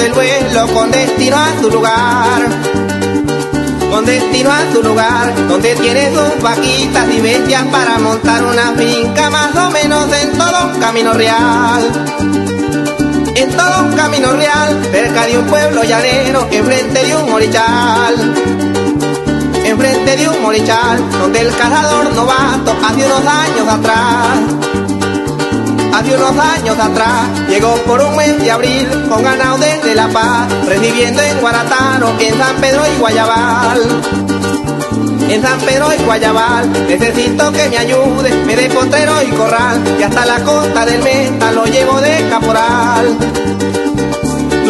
Gabancito alza el vuelo con destino a su lugar. Con destino a su lugar, donde tiene sus vaquitas y bestias para montar una finca, más o menos en todo un camino real. En todo un camino real, cerca de un pueblo llanero, enfrente de un morichal enfrente de un morichal donde el cazador novato hace unos años atrás, hace unos años atrás, llegó por un mes de abril con ganado desde La Paz, recibiendo en Guaratano, en San Pedro y Guayabal. En San Pedro y Guayabal, necesito que me ayude, me dé potrero y corral, y hasta la costa del Meta lo llevo de caporal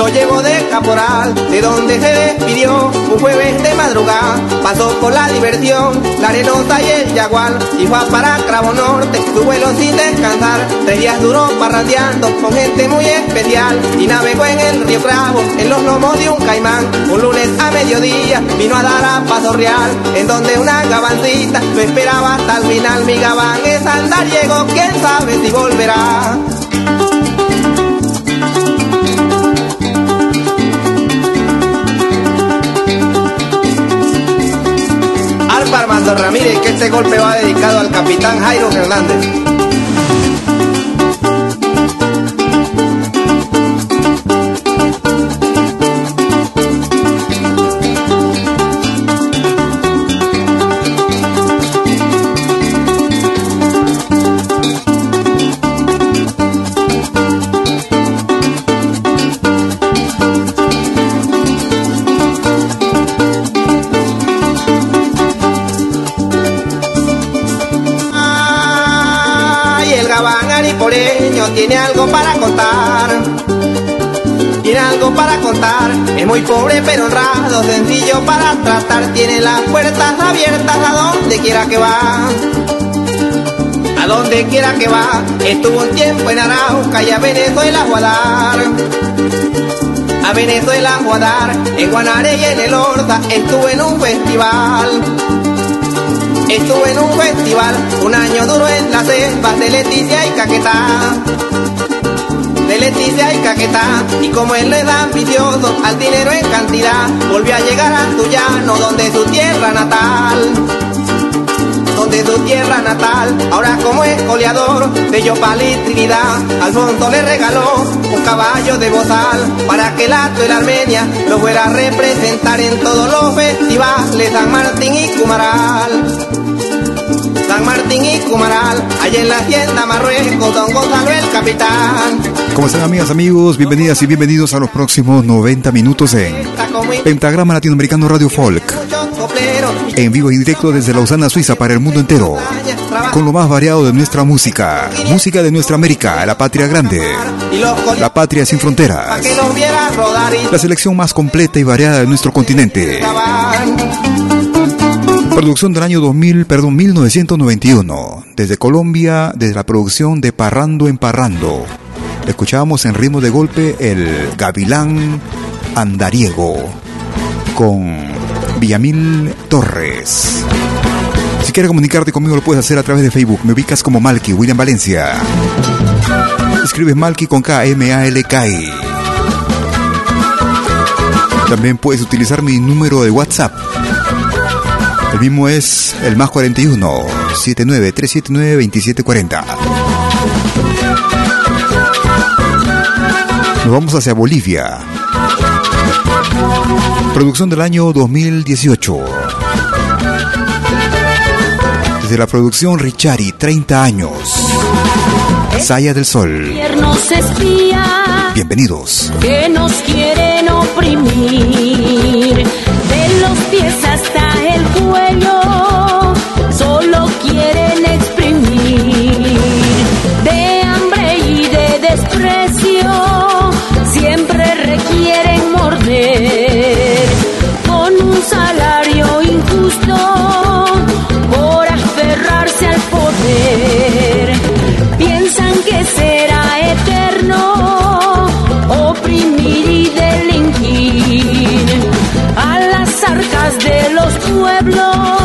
lo llevo de caporal, de donde se despidió un jueves de madrugada. Pasó por la diversión, la arenosa y el yagual, y fue para Cravo Norte, su vuelo sin descansar. Tres días duró parrandeando con gente muy especial, y navegó en el río Cravo, en los lomos de un caimán. Un lunes a mediodía vino a dar a Paso Real, en donde una gabancita lo esperaba hasta el final. Mi gabán es andariego, quién sabe si volverá. Ramírez, que este golpe va dedicado al capitán Jairo Hernández. Para contar. Es muy pobre pero honrado, sencillo para tratar. Tiene las puertas abiertas a donde quiera que va. A donde quiera que va. Estuvo un tiempo en Arauca y a Venezuela a jugar. A Venezuela a jugar. En Guanare y en el Horta estuve en un festival. Estuve en un festival, un año duro en las selvas de Leticia y Caquetá. De Leticia y Caquetá, y como él le da ambicioso al dinero en cantidad, volvió a llegar a llano donde su tierra natal. Donde su tierra natal, ahora como es goleador de Yopal y Trinidad, Alfonso le regaló un caballo de bozal para que el acto de la Armenia lo fuera a representar en todos los festivales San Martín y Cumaral. San Martín y Cumaral, allá en la hacienda Marruecos, don Gonzalo el capitán. ¿Cómo están amigas, amigos? Bienvenidas y bienvenidos a los próximos 90 minutos en Pentagrama Latinoamericano Radio Folk. En vivo y directo desde Lausana, Suiza para el mundo entero. Con lo más variado de nuestra música. Música de nuestra América, la patria grande. La patria sin fronteras. La selección más completa y variada de nuestro continente. Producción del año 2000, perdón, 1991. Desde Colombia, desde la producción de Parrando en Parrando. Escuchábamos en ritmo de golpe el Gavilán Andariego con Villamil Torres. Si quieres comunicarte conmigo lo puedes hacer a través de Facebook. Me ubicas como Malky, William Valencia. Escribes Malky con K, M, A, L, K. También puedes utilizar mi número de WhatsApp el mismo es el más 41 79 379 2740. Nos vamos hacia Bolivia. Producción del año 2018. Desde la producción Richari, 30 años. Saya del Sol. Bienvenidos. Que nos quieren oprimir. De los pies hasta el cuello. Los pueblos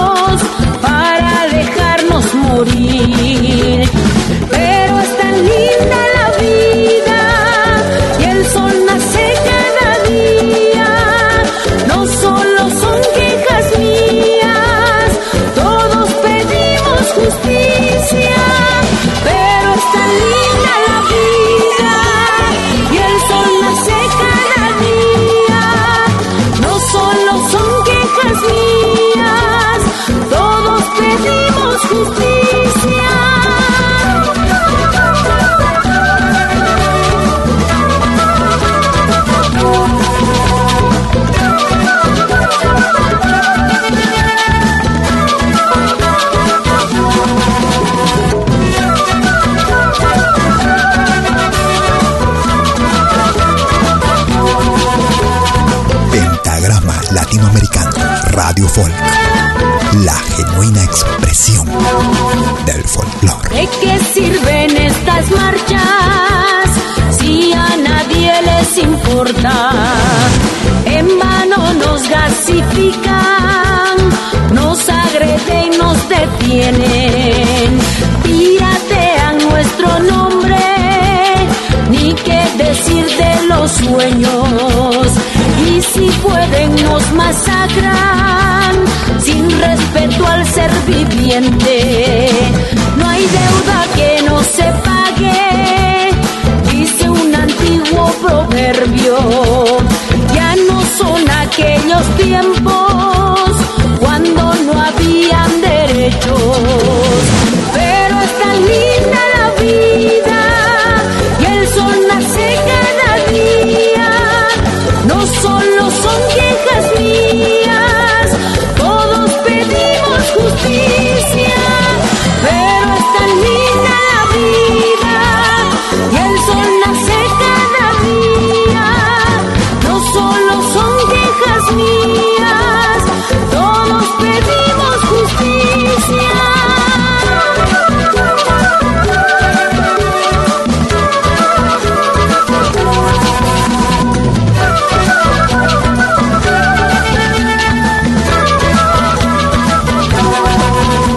Folk. La genuina expresión del folclore. ¿De qué sirven estas marchas si a nadie les importa? En vano nos gasifican, nos agreden, nos detienen, piratean nuestro nombre, ni qué decir de los sueños. Y si pueden nos masacran respeto al ser viviente. No hay deuda que no se pague, dice un antiguo proverbio. Ya no son aquellos tiempos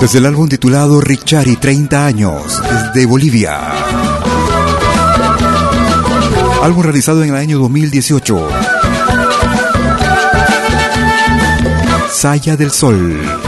Desde el álbum titulado Richari 30 años, desde Bolivia. Álbum realizado en el año 2018. Saya del Sol.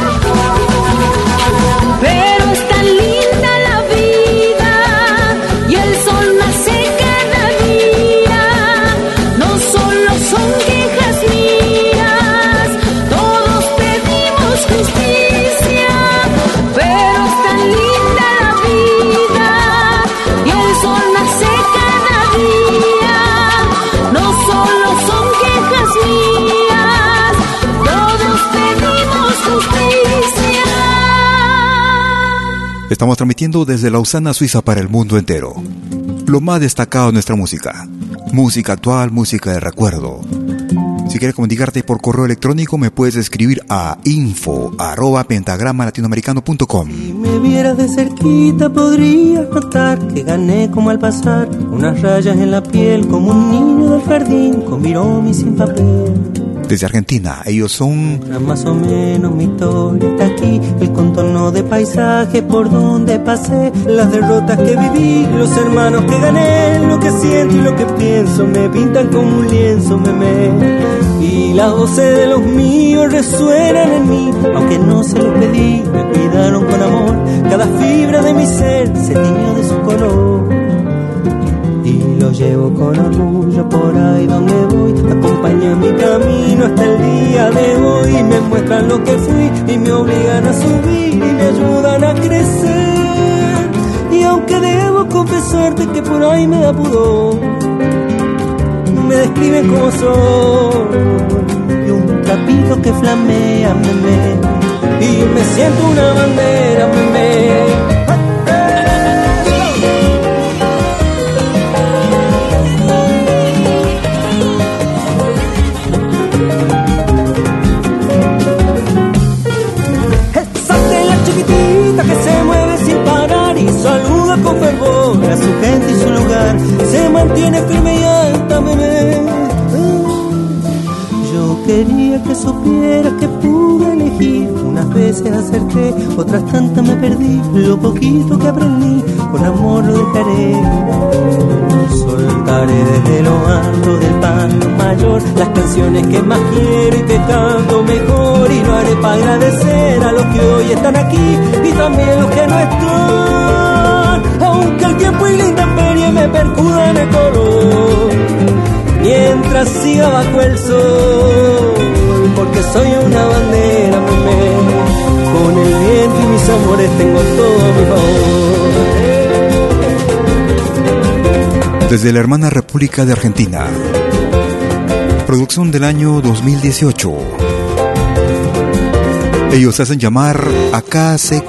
Estamos transmitiendo desde Lausana, Suiza para el mundo entero. Lo más destacado de nuestra música. Música actual, música de recuerdo. Si quieres comunicarte por correo electrónico, me puedes escribir a info arroba pentagrama latinoamericano.com. Si me vieras de cerquita, podrías notar que gané como al pasar unas rayas en la piel, como un niño del jardín con mi sin papel desde Argentina. Ellos son... Más o menos mi historia está aquí, el contorno de paisaje por donde pasé, las derrotas que viví, los hermanos que gané, lo que siento y lo que pienso, me pintan como un lienzo, me Y las voces de los míos resuenan en mí, aunque no se los pedí, me cuidaron con amor, cada fibra de mi ser se tiñó de su color llevo con orgullo por ahí donde voy. Acompaña mi camino hasta el día de hoy. Me muestran lo que fui y me obligan a subir y me ayudan a crecer. Y aunque debo confesarte que por ahí me da pudor, me describen como soy. Y un trapito que flamea, me, y me siento una bandera, me. Con fervor a su gente y su lugar, se mantiene firme y alta, bebé. Yo quería que supieras que pude elegir, unas veces acerté, otras tantas me perdí, lo poquito que aprendí, con amor lo dejaré. Soltaré desde lo alto del pan mayor las canciones que más quiero y canto mejor y lo haré para agradecer a los que hoy están aquí y también los que no están aunque el tiempo y la intemperie me percudan el color, mientras siga bajo el sol, porque soy una bandera, meme, con el viento y mis amores tengo todo mi favor. Desde la hermana República de Argentina, producción del año 2018. Ellos hacen llamar Acá se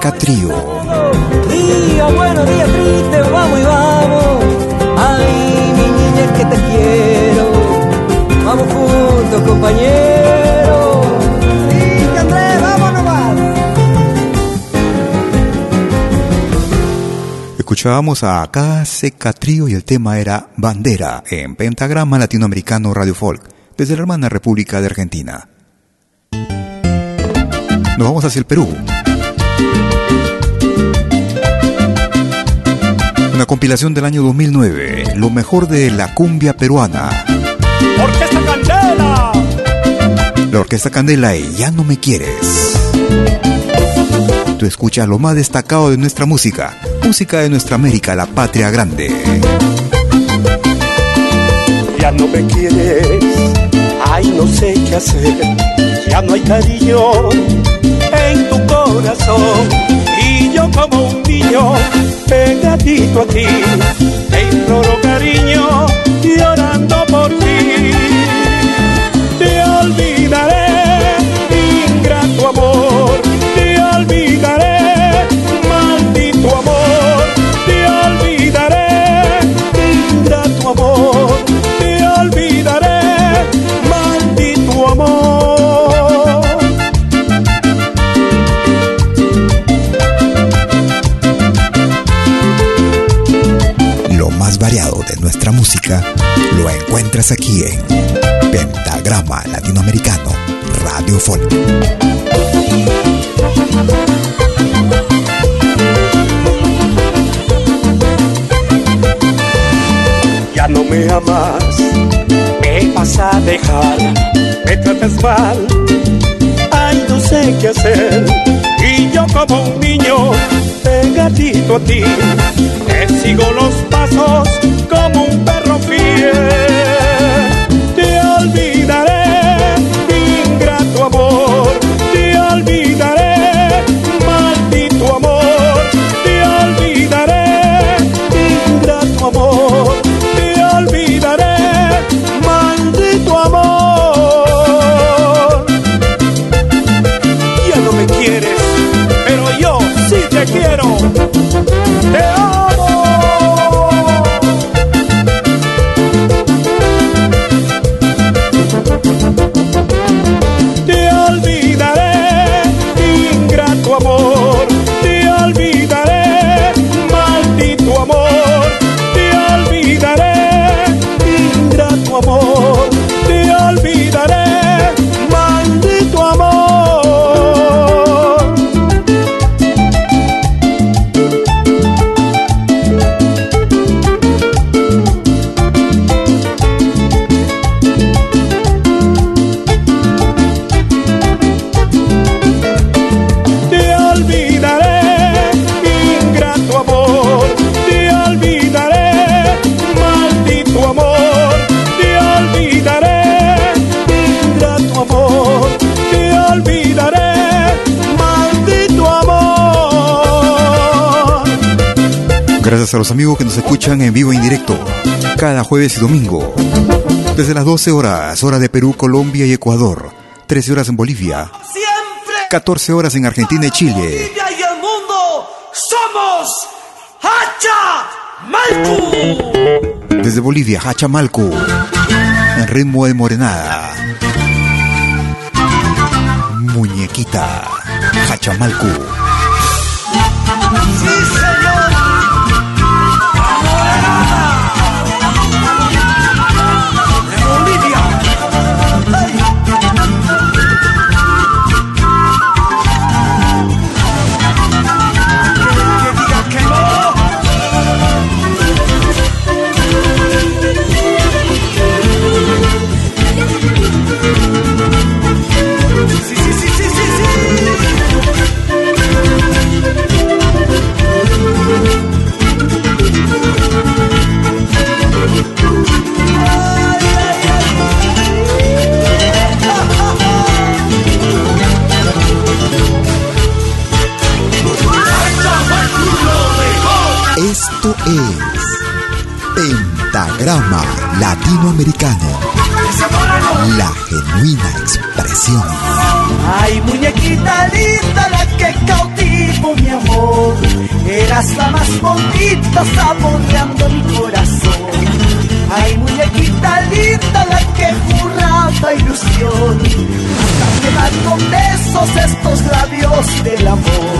Catrío buenos días triste, vamos y vamos. Ay, mi niña, que te quiero. Vamos juntos, compañeros. Sí, Andrés, vámonos más. Escuchábamos a Case Catrío y el tema era Bandera en Pentagrama Latinoamericano Radio Folk desde la hermana República de Argentina. Nos vamos hacia el Perú. Una compilación del año 2009, lo mejor de la cumbia peruana. Orquesta Candela. La Orquesta Candela y Ya no me quieres. Tú escuchas lo más destacado de nuestra música, música de nuestra América, la patria grande. Ya no me quieres, ay no sé qué hacer, ya no hay cariño en tu corazón yo como un niño pegadito a ti, te imploro cariño, llorando por ti. Encuentras aquí en Pentagrama Latinoamericano Radio Folk. Ya no me amas, me vas a dejar, me tratas mal, ay no sé qué hacer, y yo como un niño pegadito a ti sigo los pasos como un perro fiel. Ya Gracias a los amigos que nos escuchan en vivo e indirecto cada jueves y domingo. Desde las 12 horas, hora de Perú, Colombia y Ecuador. 13 horas en Bolivia. 14 horas en Argentina y Chile. Bolivia y el mundo somos Hacha Malcu. Desde Bolivia, Hachamalcu. En ritmo de morenada. Muñequita. Hachamalcu. Sí, señor. Besos estos labios del amor.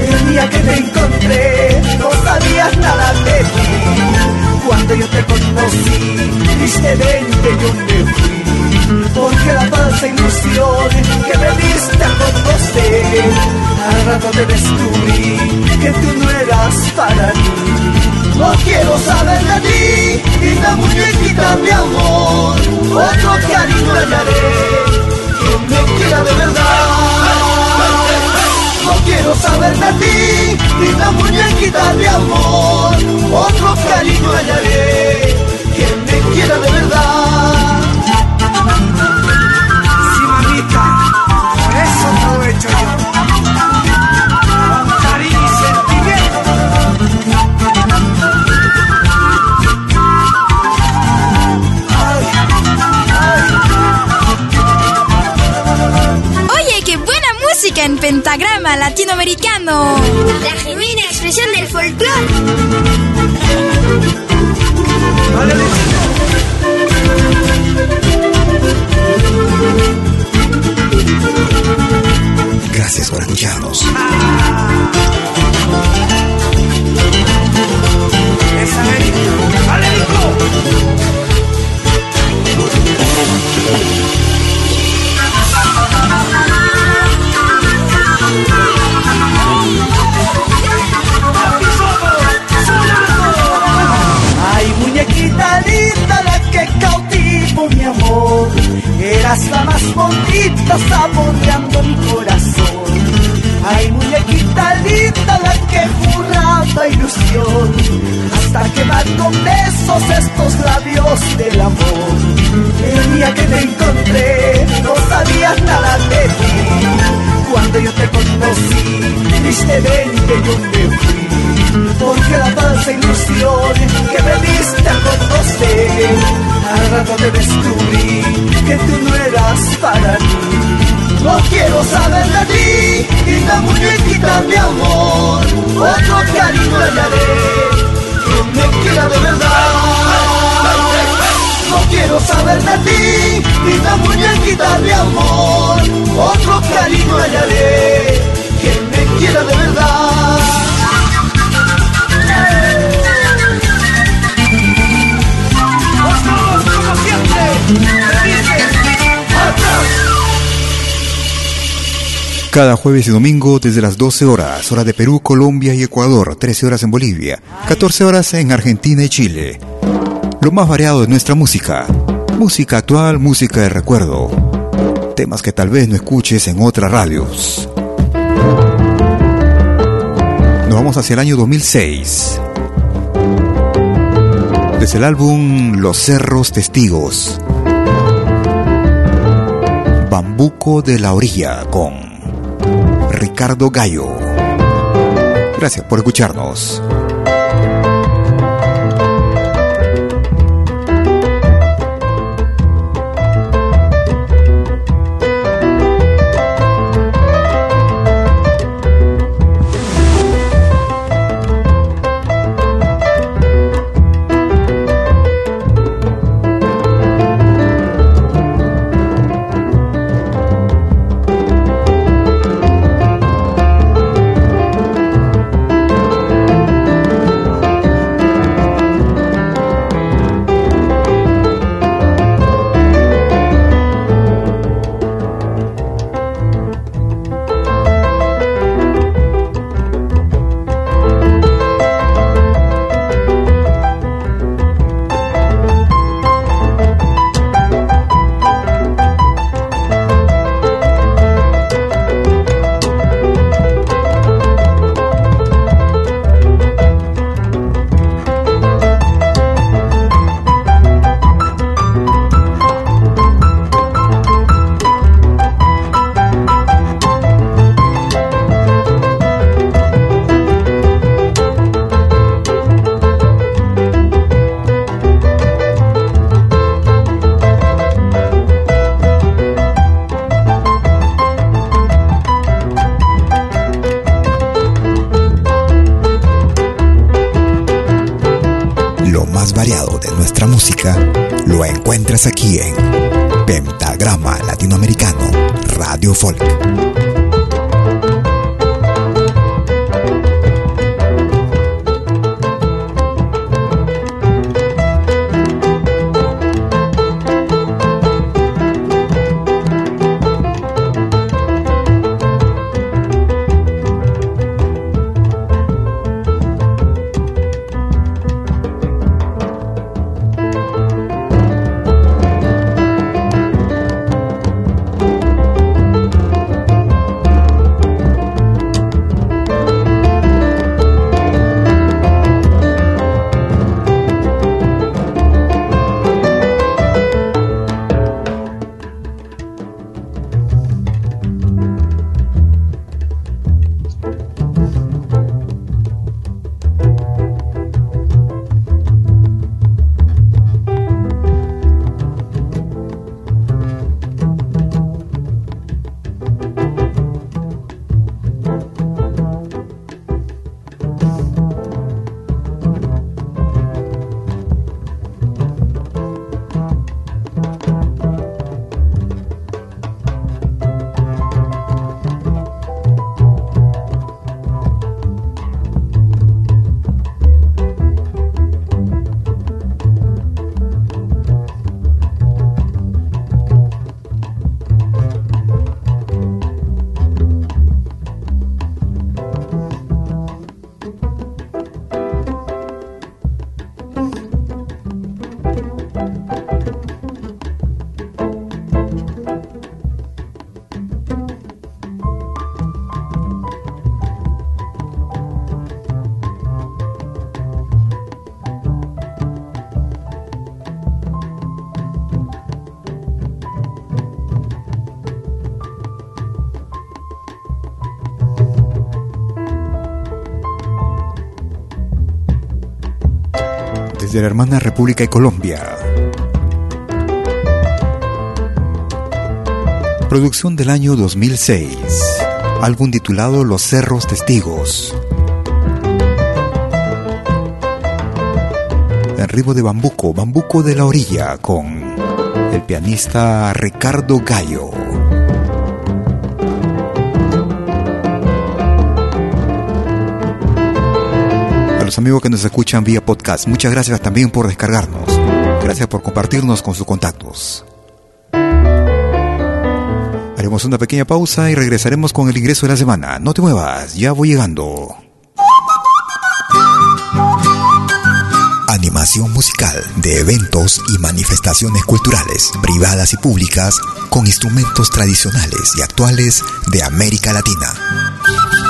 El día que te encontré, no sabías nada de ti. Cuando yo te conocí, tristemente yo me fui. Porque la falsa ilusión que me diste a conocer Al rato te descubrí que tú no eras para mí No quiero saber de ti, linda muñequita mi amor Otro cariño hallaré, me quiera de verdad no quiero saber de ti, linda muñequita de amor. Otro cariño hallaré, quien me quiera de verdad. Sí, mamita, eso hecho yo. Con cariño y música en pentagrama latinoamericano. La genuina expresión del folclore. Gracias por escucharnos. Vale, Linda, la que cautivó mi amor. Eras la más bonita, saboreando mi corazón. Ay, muñequita linda, la que juraba ilusión. Hasta quedar con besos estos labios del amor. El día que te encontré, no sabías nada de ti. Cuando yo te conocí, tristemente yo me fui. Porque la falsa ilusión que me diste a conocer, al rato te descubrí que tú no eras para mí. No quiero saber de ti, linda muñequita de amor. Otro cariño hallaré, quien me quiera de verdad. No quiero saber de ti, linda muñequita de amor. Otro cariño hallaré, quien me quiera de verdad. Cada jueves y domingo desde las 12 horas, hora de Perú, Colombia y Ecuador, 13 horas en Bolivia, 14 horas en Argentina y Chile. Lo más variado de nuestra música. Música actual, música de recuerdo. Temas que tal vez no escuches en otras radios. Nos vamos hacia el año 2006. Desde el álbum Los Cerros Testigos. Bambuco de la Orilla con Ricardo Gallo. Gracias por escucharnos. Aquí en Pentagrama Latinoamericano Radio Folk. Hermana República y Colombia. Producción del año 2006. Álbum titulado Los Cerros Testigos. En ritmo de Bambuco, Bambuco de la Orilla, con el pianista Ricardo Gallo. Amigos que nos escuchan vía podcast, muchas gracias también por descargarnos. Gracias por compartirnos con sus contactos. Haremos una pequeña pausa y regresaremos con el ingreso de la semana. No te muevas, ya voy llegando. Animación musical de eventos y manifestaciones culturales, privadas y públicas, con instrumentos tradicionales y actuales de América Latina.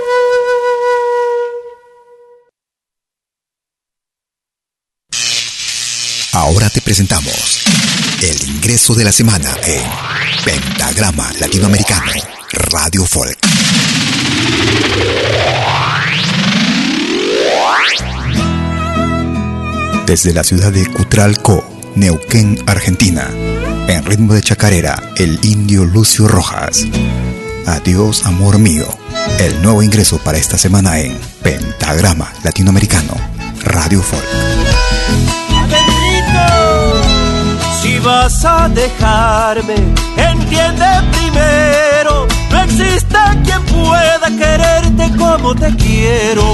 Ahora te presentamos el ingreso de la semana en Pentagrama Latinoamericano Radio Folk. Desde la ciudad de Cutralco, Neuquén, Argentina, en ritmo de chacarera, el indio Lucio Rojas. Adiós, amor mío. El nuevo ingreso para esta semana en Pentagrama Latinoamericano Radio Folk. Vas a dejarme, entiende primero, no existe quien pueda quererte como te quiero.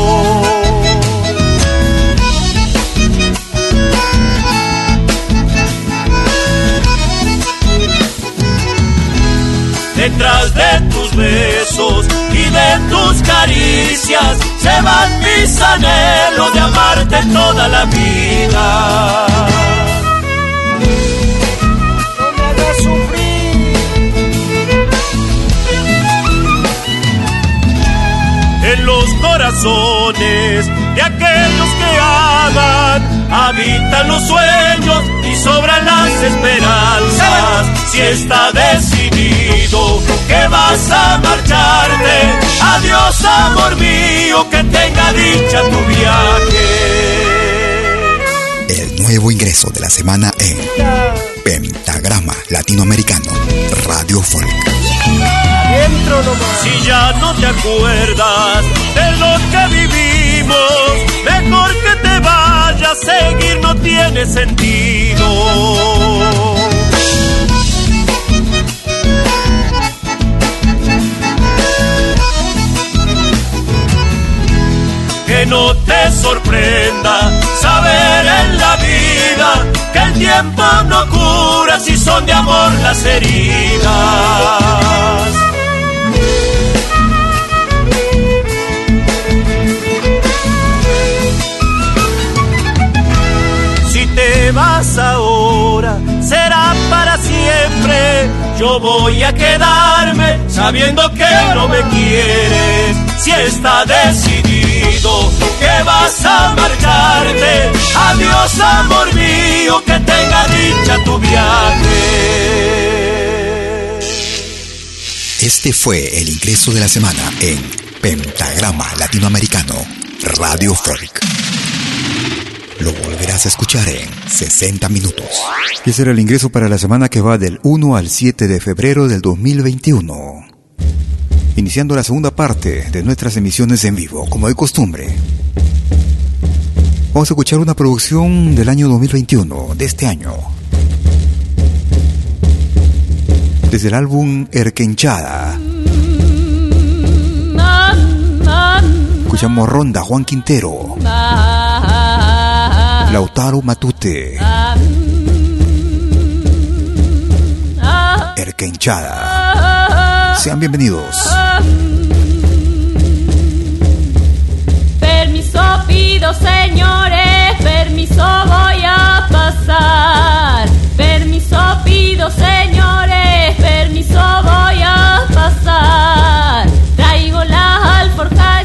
Detrás de tus besos y de tus caricias se van mis anhelos de amarte toda la vida. Sufrir. En los corazones de aquellos que aman habitan los sueños y sobran las esperanzas. Si está decidido que vas a marcharte, adiós amor mío, que tenga dicha tu viaje. El nuevo ingreso de la semana en Latinoamericano Radio Folk. Si ya no te acuerdas de lo que vivimos, mejor que te vayas, seguir no tiene sentido. Que no te sorprenda saber en la vida tiempo no cura si son de amor las heridas. Si te vas ahora, será para siempre. Yo voy a quedarme sabiendo que no me quieres. Si está decidido que vas a marcharte, adiós amor mío, que tenga dicha tu viaje. Este fue el ingreso de la semana en Pentagrama Latinoamericano Radio Folk. Lo volverás a escuchar en 60 minutos. Y ese era el ingreso para la semana que va del 1 al 7 de febrero del 2021. Iniciando la segunda parte de nuestras emisiones en vivo, como de costumbre. Vamos a escuchar una producción del año 2021, de este año. Desde el álbum Erquenchada. Escuchamos Ronda, Juan Quintero, Lautaro Matute, Erquenchada. Sean bienvenidos. Permiso pido, señores, permiso voy a pasar. Permiso pido, señores, permiso voy a pasar. Traigo la alforja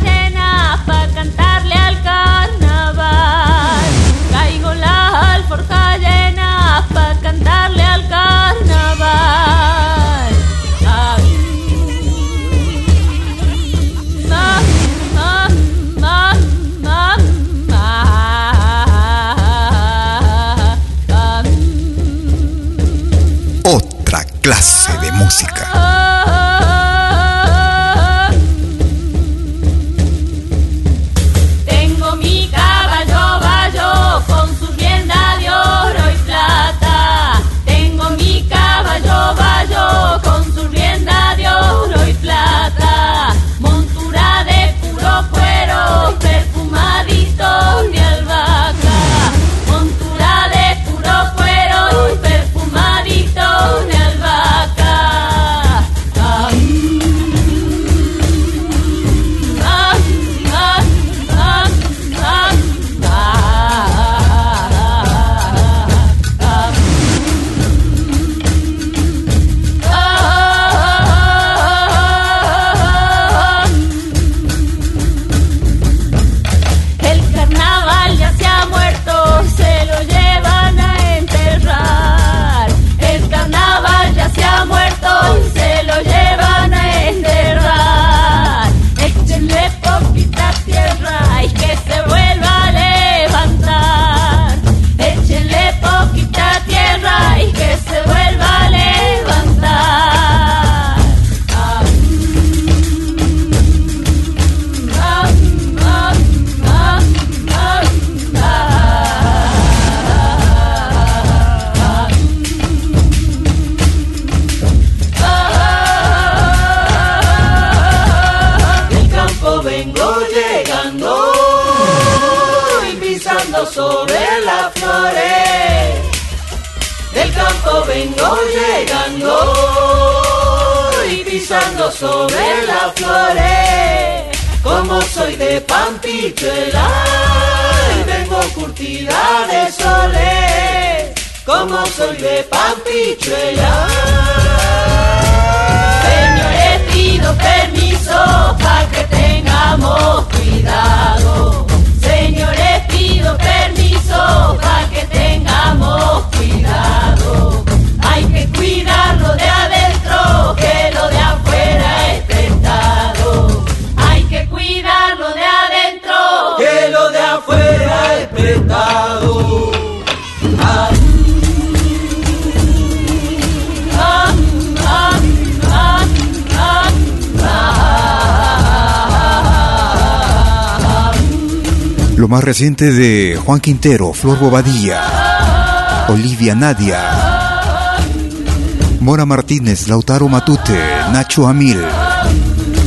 reciente de Juan Quintero, Flor Bobadilla, Olivia Nadia, Mora Martínez, Lautaro Matute, Nacho Amil,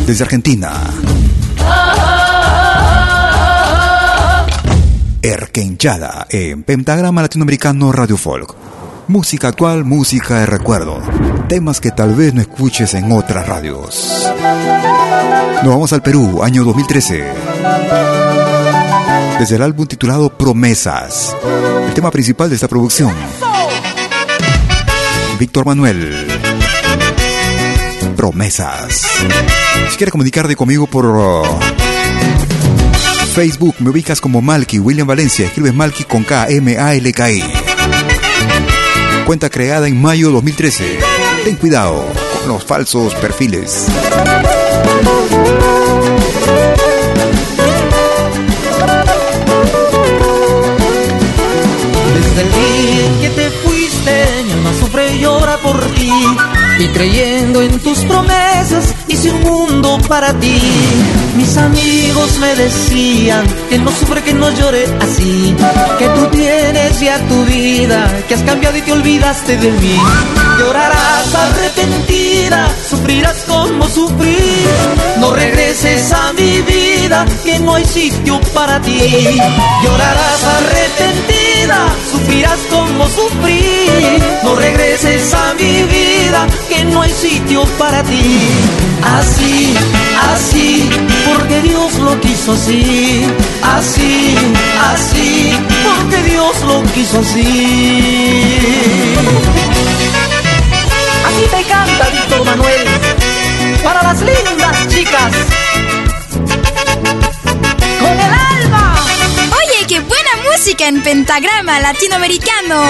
desde Argentina. Erquenchada en Pentagrama Latinoamericano Radio Folk. Música actual, música de recuerdo. Temas que tal vez no escuches en otras radios. Nos vamos al Perú, año 2013 desde el álbum titulado Promesas. El tema principal de esta producción. Víctor Manuel. Promesas. Si quieres comunicarte conmigo por uh, Facebook, me ubicas como Malky William Valencia. Escribes Malky con K M A L K I. Cuenta creada en mayo 2013. Ten cuidado con los falsos perfiles. Desde el día que te fuiste, mi alma sufre y llora por ti. Y creyendo en tus promesas, hice un mundo para ti. Mis amigos me decían que no sufre, que no llore así. Que tú tienes ya tu vida, que has cambiado y te olvidaste de mí. Llorarás arrepentida, sufrirás como sufrí. No regreses a mi vida, que no hay sitio para ti. Llorarás arrepentida, sufrirás como sufrí. No regreses a mi vida, que no hay sitio para ti. Así, así, porque Dios lo quiso así. Así, así, porque Dios lo quiso así. Así te canta Víctor Manuel, para las lindas chicas. Música en pentagrama latinoamericano.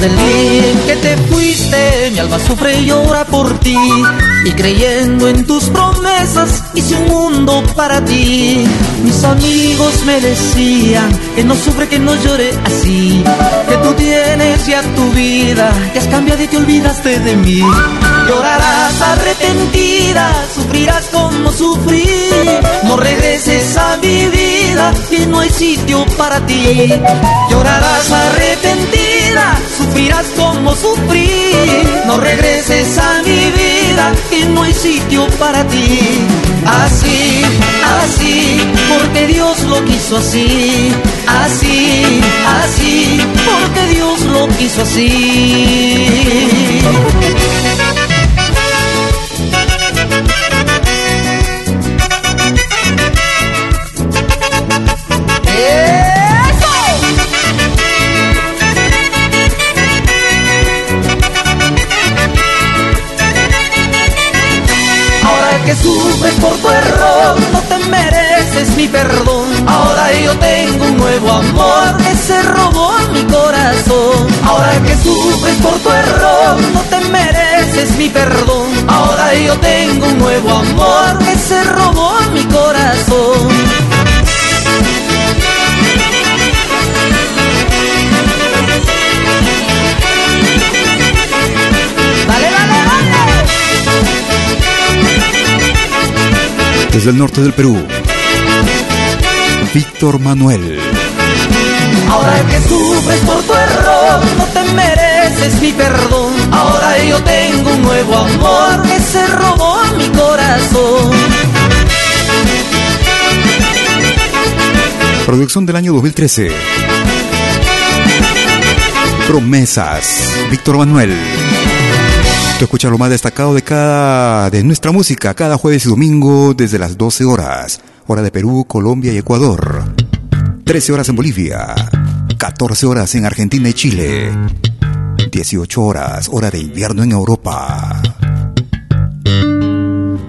Desde el día que te fuiste, mi alma sufre y llora por ti. Y creyendo en tus promesas, hice un mundo para ti. Mis amigos me decían que no sufre, que no llore así. Que tú tienes ya tu vida, que has cambiado y te olvidaste de mí. Llorarás arrepentida, sufrirás como sufrí. No regreses a mi vida, que no hay sitio para ti. Llorarás arrepentida, sufrirás como sufrí. No regreses a mi vida, que no hay sitio para ti. Así, así, porque Dios lo quiso así. Así, así, porque Dios lo quiso así. Perdón. Ahora yo tengo un nuevo amor que se robó mi corazón. Desde el norte del Perú, Víctor Manuel. Ahora que sufres por tu error, no te mereces mi perdón. Ahora yo tengo un nuevo amor que se robó mi corazón. Producción del año 2013. Promesas. Víctor Manuel. Tú escuchas lo más destacado de cada de nuestra música cada jueves y domingo desde las 12 horas, hora de Perú, Colombia y Ecuador. 13 horas en Bolivia, 14 horas en Argentina y Chile, 18 horas, hora de invierno en Europa.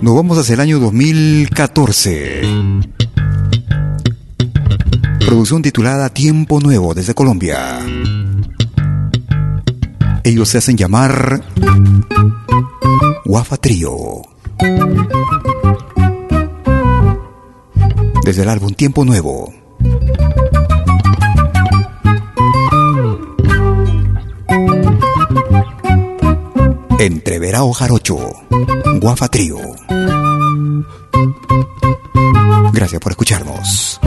Nos vamos hacia el año 2014. Producción titulada Tiempo Nuevo desde Colombia. Ellos se hacen llamar Wafa Trio. Desde el álbum Tiempo Nuevo. Entreverao Jarocho, Guafa Trío. Gracias por escucharnos.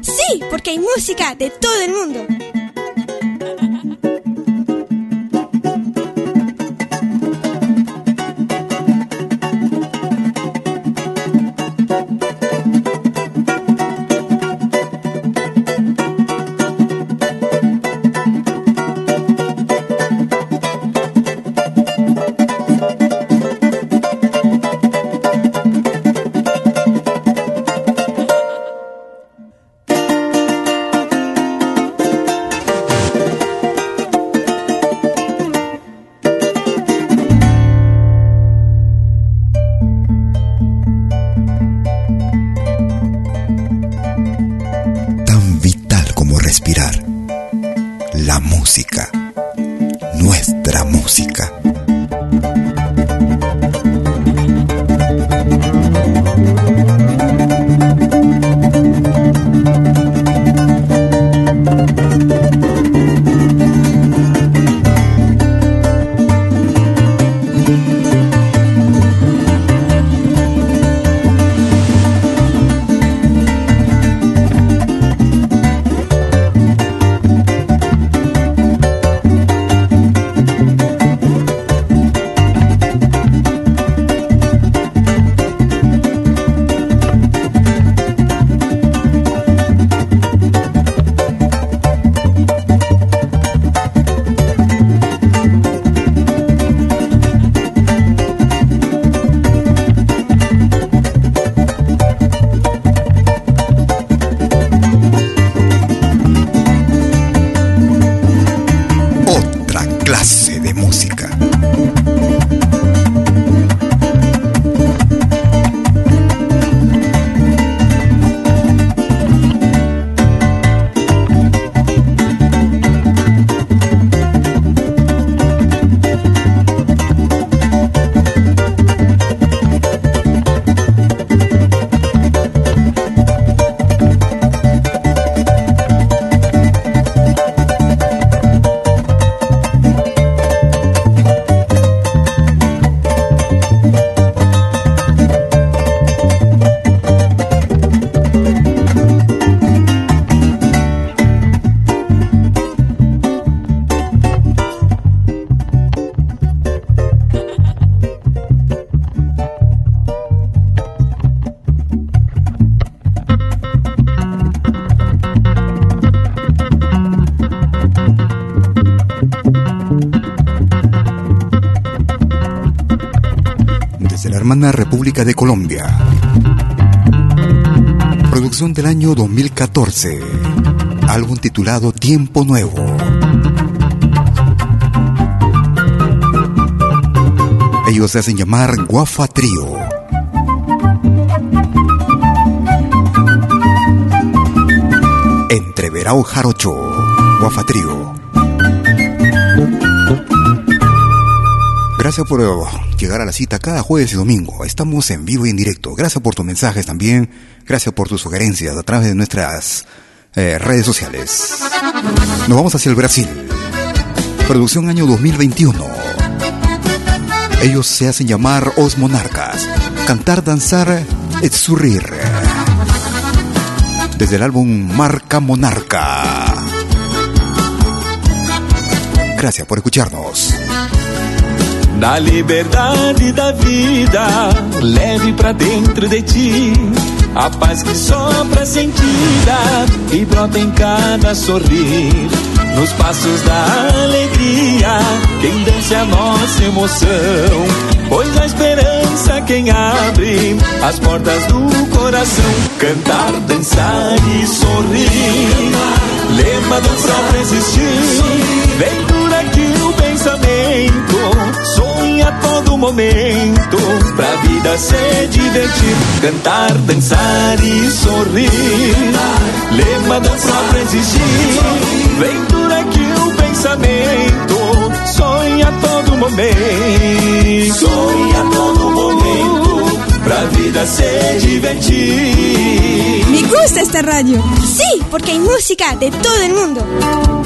Sí, porque hay música la música, nuestra música. República de Colombia. Producción del año 2014. Álbum titulado Tiempo Nuevo. Ellos se hacen llamar Guafa Trío. Entreverao Jarocho, Guafa Trío. Gracias por llegar a la cita cada jueves y domingo. Estamos en vivo y en directo. Gracias por tus mensajes también. Gracias por tus sugerencias a través de nuestras eh, redes sociales. Nos vamos hacia el Brasil. Producción año 2021. Ellos se hacen llamar Os Monarcas. Cantar, danzar, etsurrir. Desde el álbum Marca Monarca. Gracias por escucharnos. Na liberdade da vida, leve pra dentro de ti a paz que sopra sentida e brota em cada sorrir. Nos passos da alegria, quem dança é a nossa emoção. Pois a esperança quem abre as portas do coração. Cantar, dançar e sorrir. Lema do próprio existir. Vem a todo momento pra vida se divertir, cantar, dançar e sorrir. Lema da própria existir, vem por aqui o pensamento, sonha a todo momento, sonha a todo momento pra vida se divertir. Me gusta esta radio, sí, porque hay música de todo el mundo.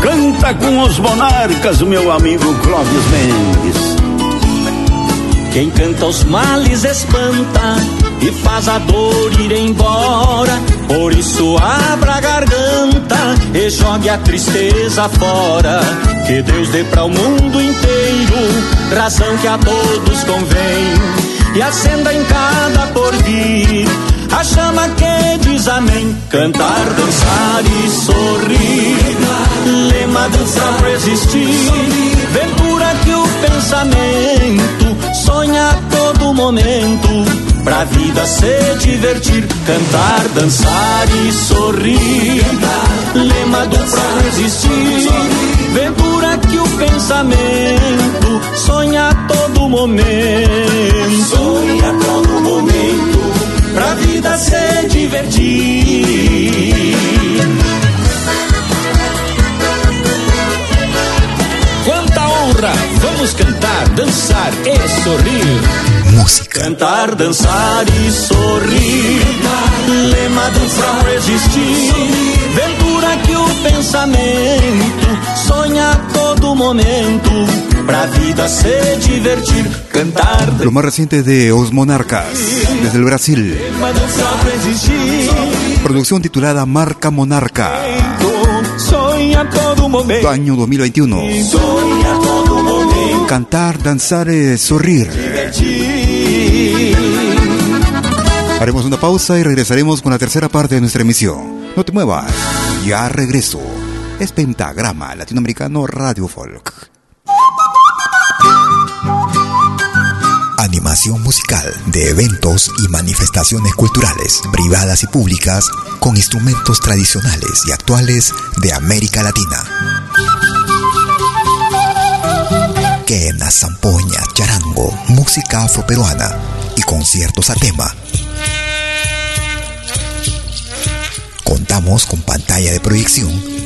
Canta com os monarcas, meu amigo Clóvis Mendes. Quem canta os males espanta e faz a dor ir embora. Por isso abra a garganta e jogue a tristeza fora. Que Deus dê para o mundo inteiro razão que a todos convém e acenda em cada porvir a chama que diz amém. Cantar, dançar e sorrir, lema dançar pra existir. Ventura que o pensamento sonha a todo momento. Pra vida se divertir, cantar, dançar e sorrir. Lema do pra existir. Ventura que o pensamento sonha a todo momento. Sonha a todo momento pra se divertir. Quanta honra! Vamos cantar, dançar e sorrir. Música. Cantar, dançar e sorrir. Lema dançar pra existir. Ventura que o pensamento sonha a todo momento pra vida se divertir, cantar. Lo más reciente de Os Monarcas, desde el Brasil. Producción titulada Marca Monarca. Soña todo momento. Año 2021. Soña todo momento. Cantar, danzar, eh, sorrir. Haremos una pausa y regresaremos con la tercera parte de nuestra emisión. No te muevas, ya regreso. Es Pentagrama Latinoamericano Radio Folk. Animación musical de eventos y manifestaciones culturales, privadas y públicas, con instrumentos tradicionales y actuales de América Latina. Quena, zampoña, charango, música afroperuana y conciertos a tema. Contamos con pantalla de proyección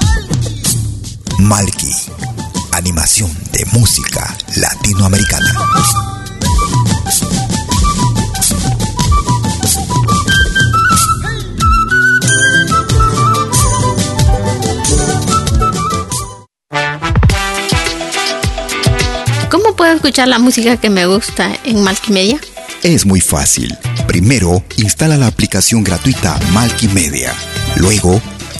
Malki, animación de música latinoamericana. ¿Cómo puedo escuchar la música que me gusta en Malkimedia? Es muy fácil. Primero, instala la aplicación gratuita Media. Luego,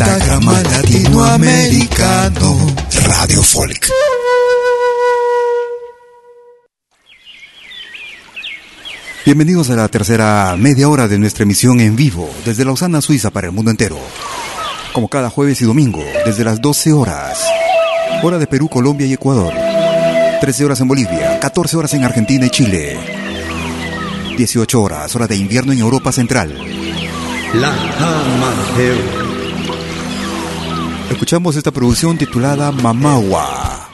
Pentagrama Latinoamericano Radio Folk. Bienvenidos a la tercera media hora de nuestra emisión en vivo desde Lausana, Suiza para el mundo entero. Como cada jueves y domingo, desde las 12 horas, hora de Perú, Colombia y Ecuador. 13 horas en Bolivia, 14 horas en Argentina y Chile. 18 horas, hora de invierno en Europa Central. La Escuchamos esta producción titulada Mamawa.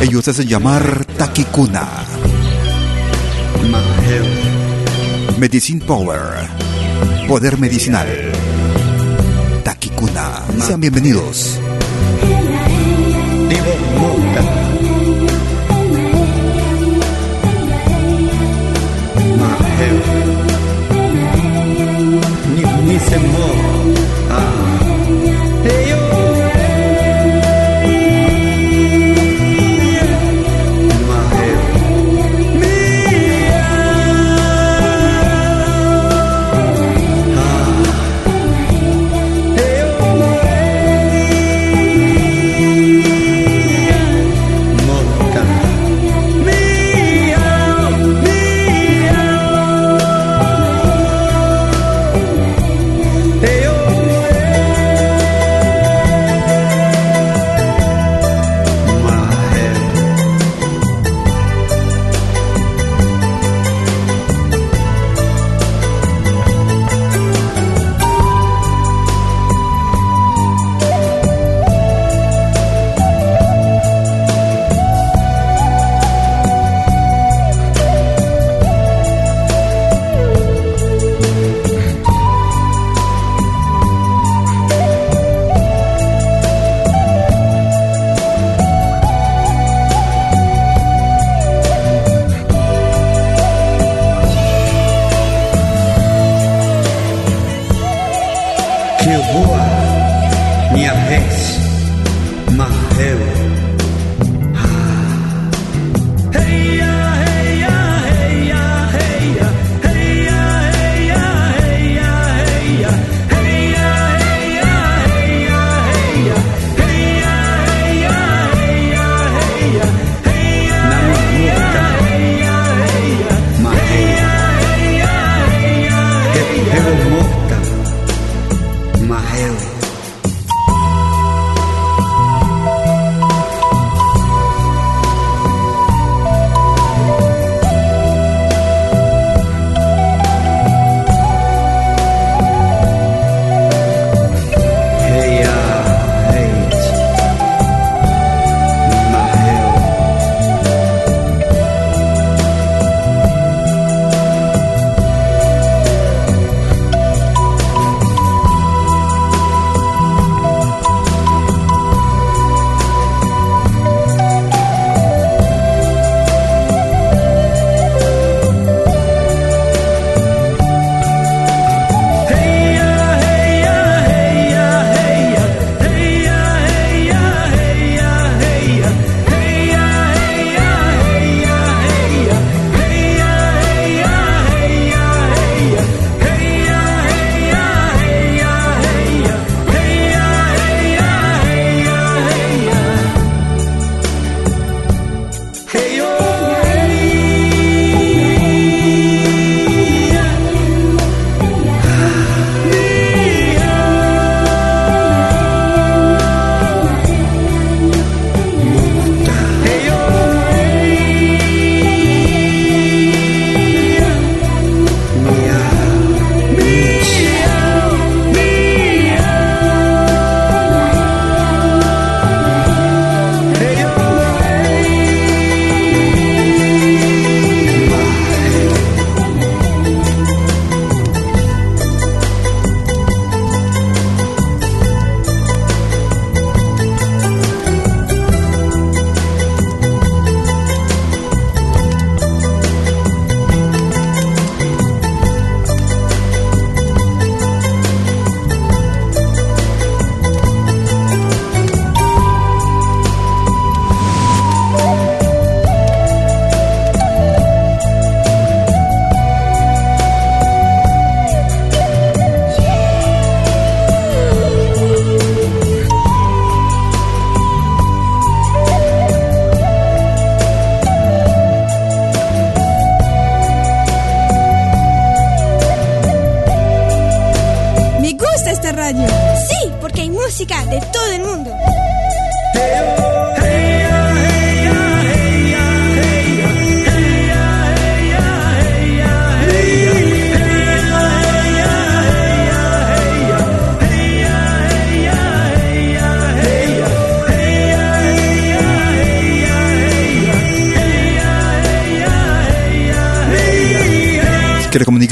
Ellos hacen llamar Takikuna. Medicine Power. Poder medicinal. Takikuna. Sean bienvenidos. Ni, ni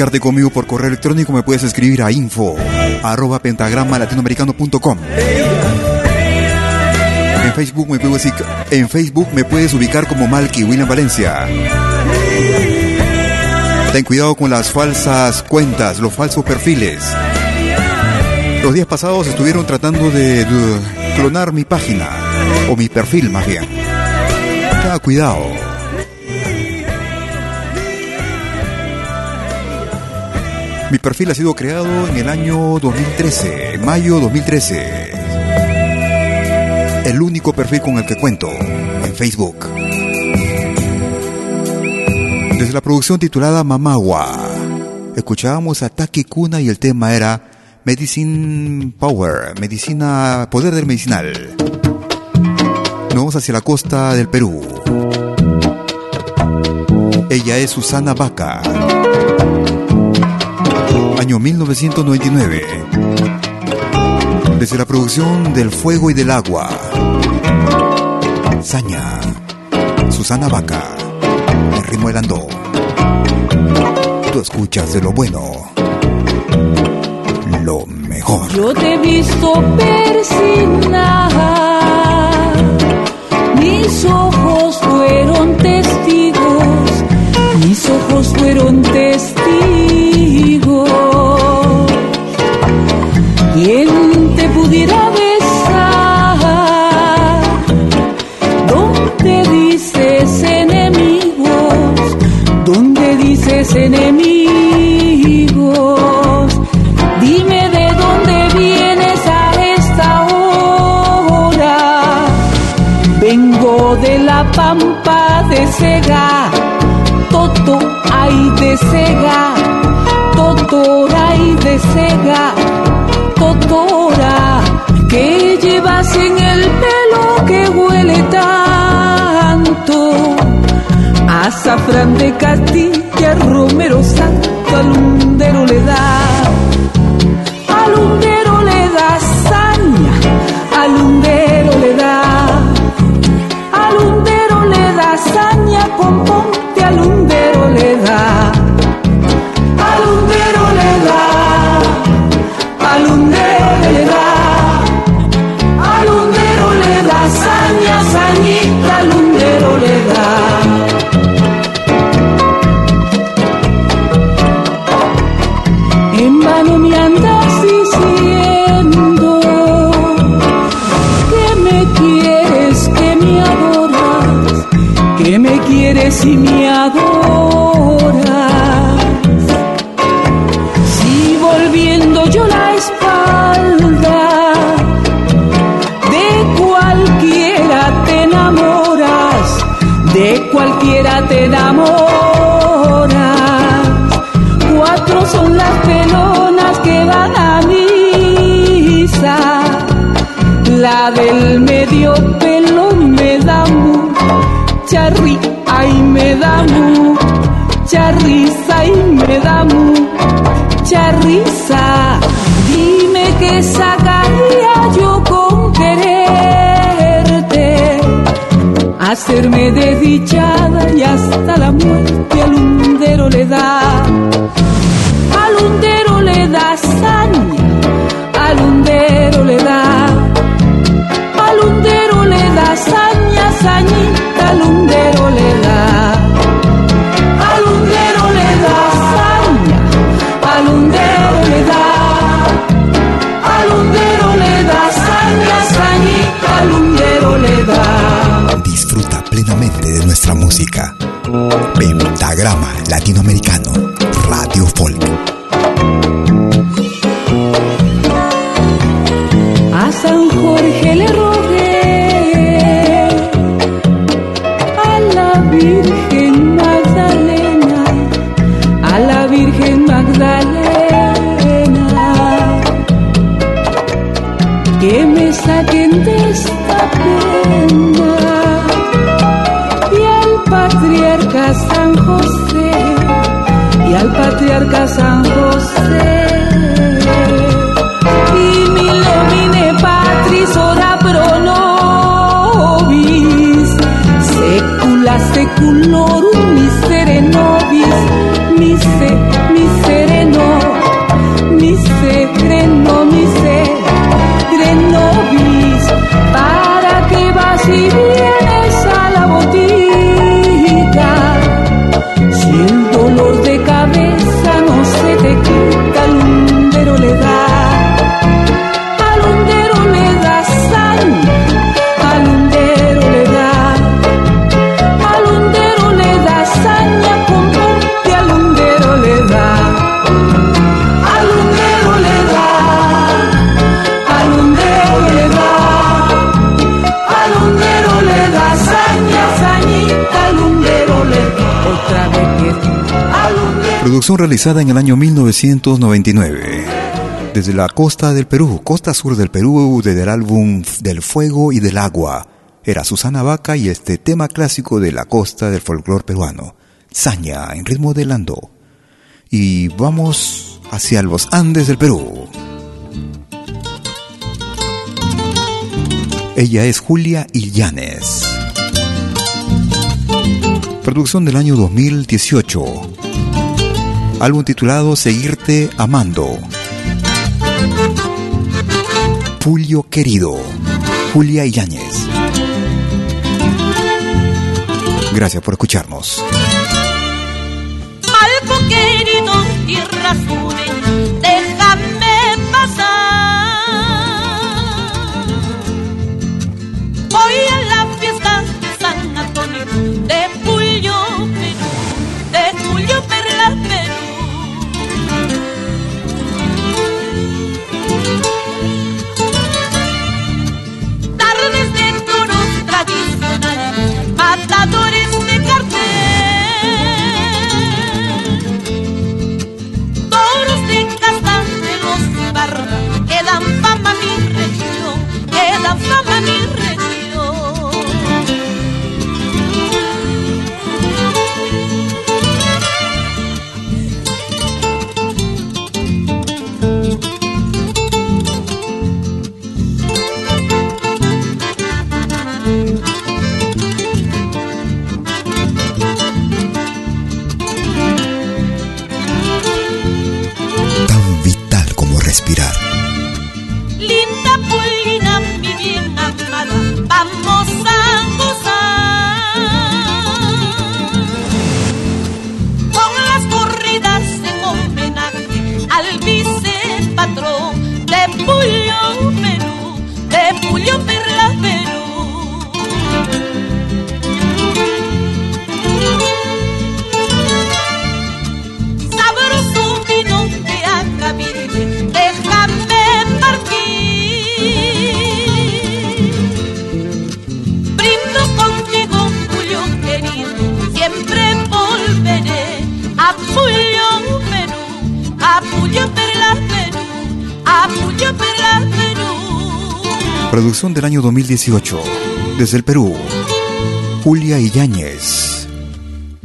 comunicarte conmigo por correo electrónico, me puedes escribir a info arroba pentagrama latinoamericano.com. En Facebook, me puedes, en Facebook me puedes ubicar como Malky William Valencia. Ten cuidado con las falsas cuentas, los falsos perfiles. Los días pasados estuvieron tratando de, clonar mi página, o mi perfil más bien. Ten cuidado. Mi perfil ha sido creado en el año 2013, mayo 2013. El único perfil con el que cuento en Facebook. Desde la producción titulada Mamagua, escuchábamos a Taki Kuna y el tema era Medicine Power, medicina, poder del medicinal. Nos vamos hacia la costa del Perú. Ella es Susana Vaca año 1999. Desde la producción del Fuego y del Agua. Saña, Susana Vaca, el ritmo del Tú escuchas de lo bueno, lo mejor. Yo te he visto persignar, mis ojos fueron testigos, mis ojos fueron testigos. grande castillo. Del medio pelo me da charri, ay me da mucha risa y me da mucha risa. Dime qué sacaría yo con quererte, hacerme desdichada y hasta la muerte al hundero le da, al hundero le da saña, al hundero le da, sañita al hundero le da, al hundero le da saña, al hundero le da, al hundero le da saña, sañita, al hundero le da. Disfruta plenamente de nuestra música. Pentagrama Latinoamericano, Radio Folk. Realizada en el año 1999. Desde la costa del Perú, costa sur del Perú, desde el álbum Del Fuego y del Agua. Era Susana Vaca y este tema clásico de la costa del folclore peruano. Saña, en ritmo de lando. Y vamos hacia los Andes del Perú. Ella es Julia Illanes. Producción del año 2018 álbum titulado Seguirte Amando. Julio Querido, Julia Illañez. Gracias por escucharnos. Algo querido, tierra 2018. Desde el Perú. Julia Iñáñez.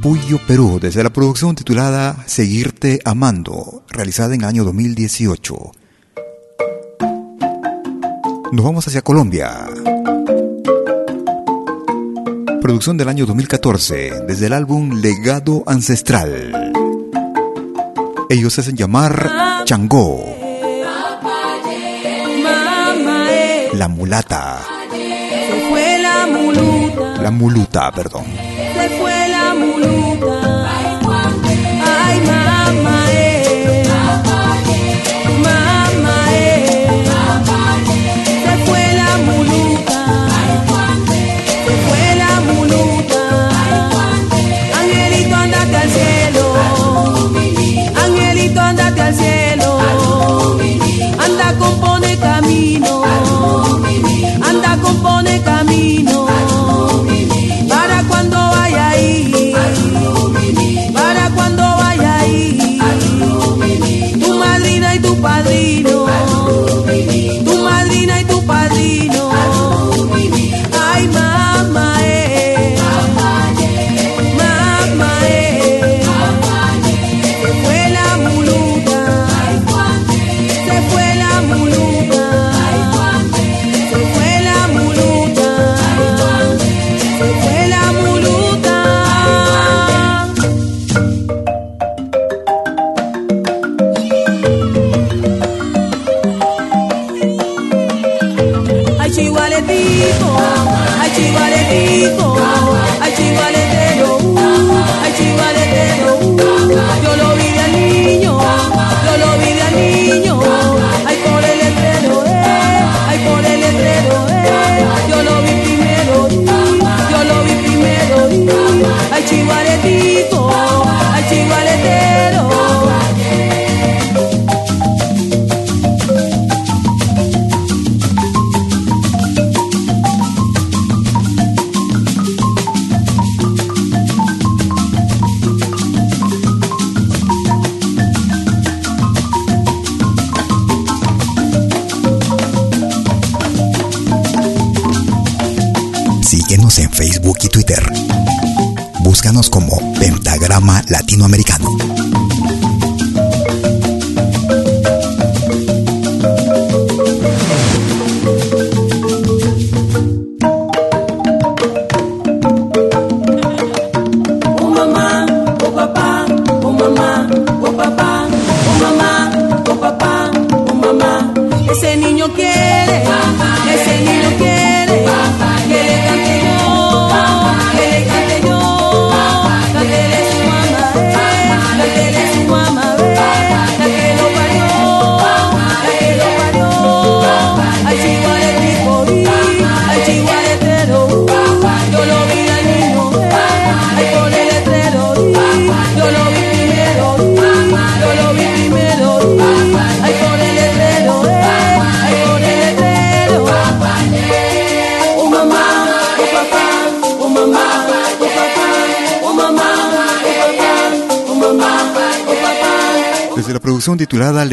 Puyo, Perú, desde la producción titulada Seguirte Amando, realizada en el año 2018. Nos vamos hacia Colombia. Producción del año 2014, desde el álbum Legado Ancestral. Ellos se hacen llamar Changó. La mulata. La muluta, perdón.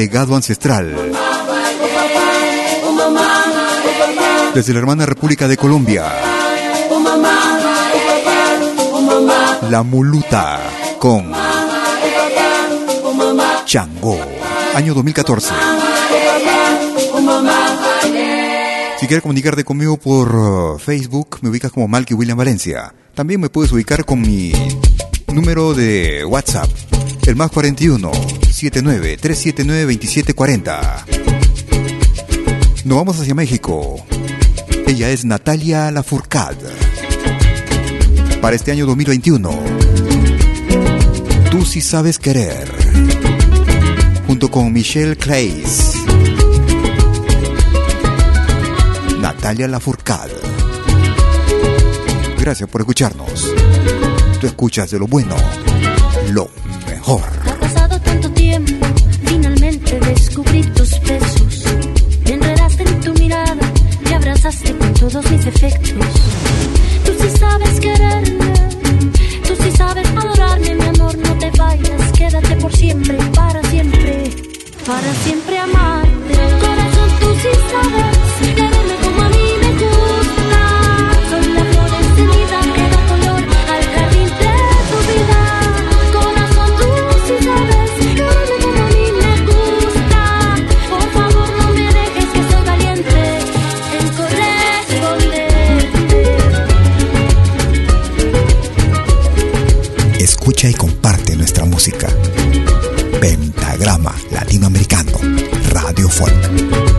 Legado Ancestral. Desde la hermana República de Colombia. La Muluta con Changó. Año 2014. oh mamá. Si quieres comunicarte conmigo por uh, Facebook, me ubicas como Malky William Valencia. También me puedes ubicar con mi número de WhatsApp, el más 41 79 379 2740. Nos vamos hacia México. Ella es Natalia Lafourcade. Para este año 2021, Tú sí sabes querer. Junto con Michelle Clays. Natalia Lafourcade. Gracias por escucharnos. Tú escuchas de lo bueno, lo mejor. Todos mis defectos. Tú sí sabes quererme, tú sí sabes adorarme, mi amor, no te vayas, quédate por siempre, para siempre, para siempre y comparte nuestra música. Pentagrama Latinoamericano, Radio Folk.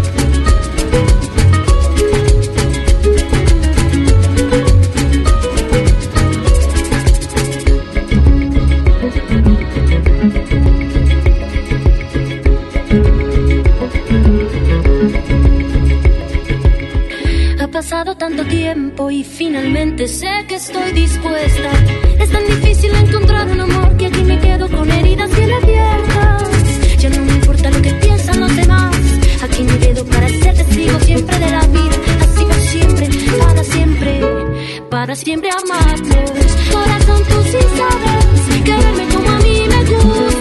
tanto tiempo y finalmente sé que estoy dispuesta. Tan difícil encontrar un amor que aquí me quedo con heridas bien abiertas. Ya no me importa lo que piensan los demás. Aquí me quedo para ser testigo siempre de la vida. Así por siempre, para siempre, para siempre amarlos. Corazón, tú sí sabes quererme como a mí me gusta.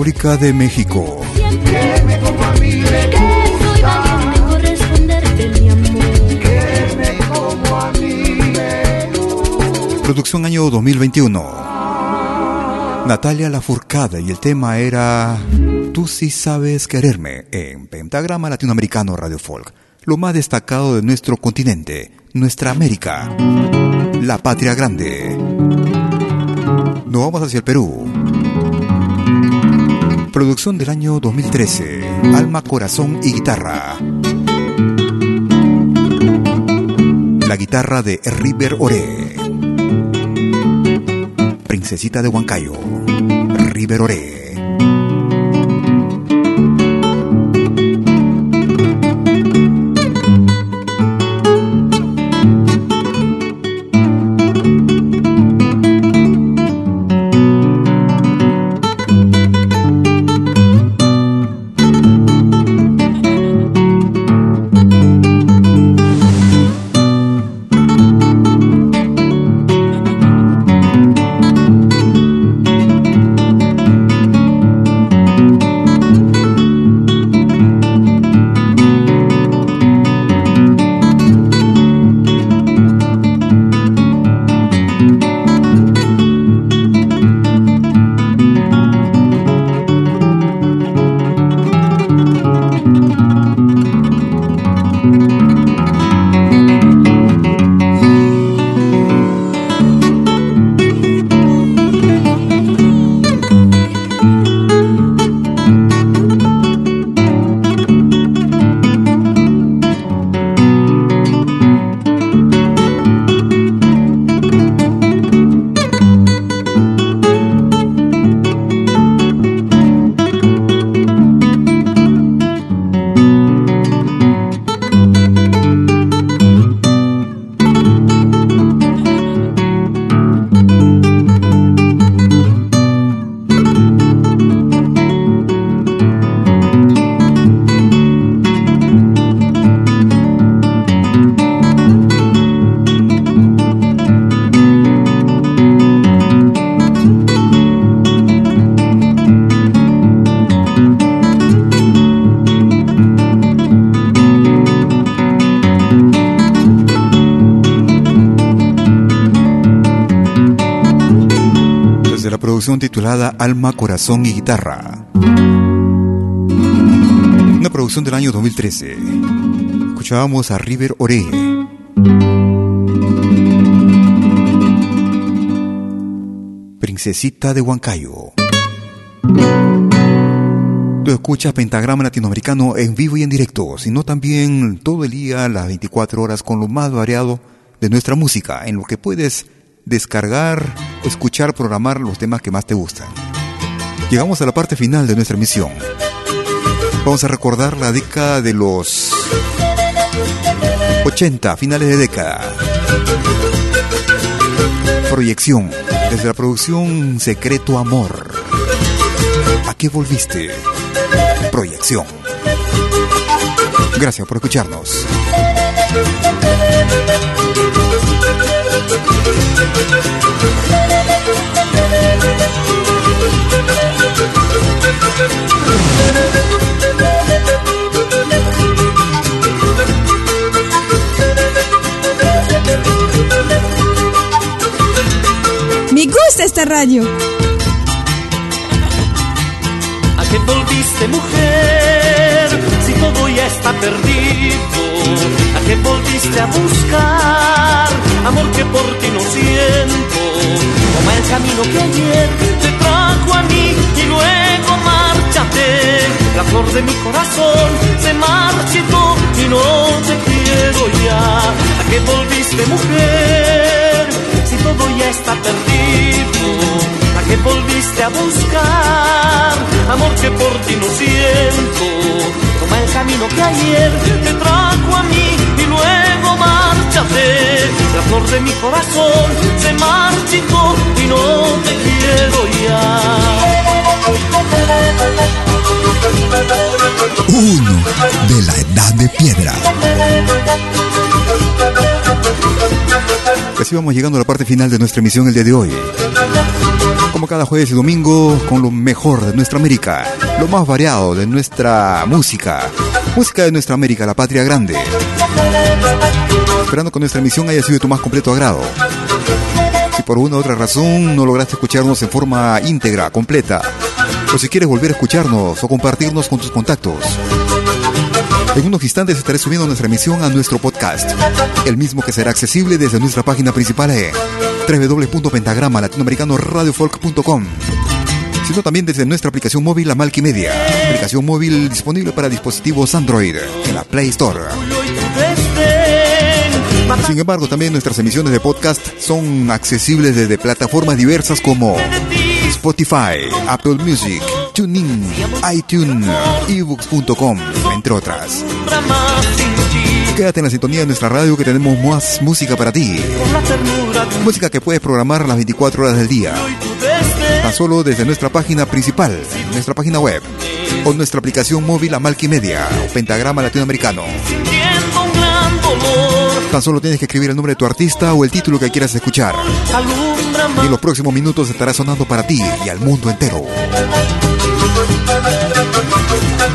Mí me gusta. Producción año 2021. Natalia Lafourcade y el tema era Tú sí sabes quererme en Pentagrama Latinoamericano Radio Folk, lo más destacado de nuestro continente, nuestra América, la patria grande. Nos vamos hacia el Perú. Producción del año 2013, Alma, Corazón y Guitarra. La guitarra de River Ore. Princesita de Huancayo, River Ore. Titulada Alma, Corazón y Guitarra. Una producción del año 2013. Escuchábamos a River Ore. Princesita de Huancayo. Tú escuchas Pentagrama Latinoamericano en vivo y en directo, sino también todo el día, las 24 horas, con lo más variado de nuestra música, en lo que puedes descargar, escuchar, programar los temas que más te gustan. Llegamos a la parte final de nuestra emisión. Vamos a recordar la década de los 80, finales de década. Proyección, desde la producción Secreto Amor. ¿A qué volviste? Proyección. Gracias por escucharnos. Me gusta esta radio. ¿A qué volviste mujer? Todo ya está perdido. ¿A qué volviste a buscar? Amor que por ti no siento. Toma el camino que ayer te trajo a mí y luego márchate. La flor de mi corazón se marchitó y no te quiero ya. ¿A qué volviste mujer? Si todo ya está perdido. ¿A qué volviste a buscar? Amor que por ti no siento. El camino que ayer te trajo a mí y luego márchate. La flor de mi corazón se marchitó y no te quiero ya. Uno de la edad de piedra. Así vamos llegando a la parte final de nuestra emisión el día de hoy. Como cada jueves y domingo, con lo mejor de nuestra América, lo más variado de nuestra música, música de nuestra América, la patria grande. Esperando que nuestra emisión haya sido de tu más completo agrado. Si por una u otra razón no lograste escucharnos en forma íntegra, completa, o si quieres volver a escucharnos o compartirnos con tus contactos, en unos instantes estaré subiendo nuestra emisión a nuestro podcast, el mismo que será accesible desde nuestra página principal www.pentagrama latinoamericanoradiofolk.com sino también desde nuestra aplicación móvil La Malquimedia, aplicación móvil disponible para dispositivos Android en la Play Store. Sin embargo, también nuestras emisiones de podcast son accesibles desde plataformas diversas como Spotify, Apple Music, TuneIn, iTunes, ebooks.com, entre otras. Quédate en la sintonía de nuestra radio que tenemos más música para ti. Música que puedes programar las 24 horas del día. Tan solo desde nuestra página principal, nuestra página web, o nuestra aplicación móvil Amalquimedia o Pentagrama Latinoamericano. Tan solo tienes que escribir el nombre de tu artista o el título que quieras escuchar. Y en los próximos minutos estará sonando para ti y al mundo entero.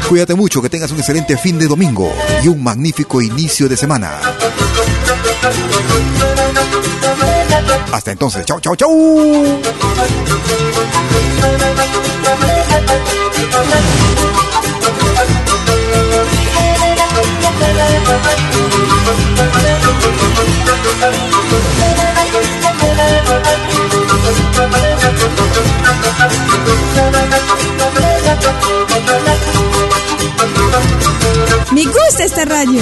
Cuídate mucho, que tengas un excelente fin de domingo y un magnífico inicio de semana. Hasta entonces, chau, chau, chau. Me gusta esta radio.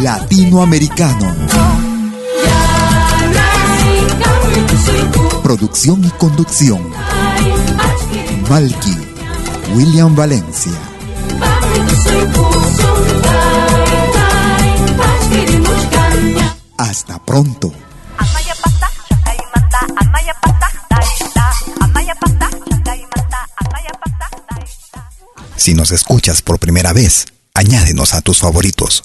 Latinoamericano. Producción y conducción. Malky, William Valencia. Hasta pronto. Si nos escuchas por primera vez, añádenos a tus favoritos.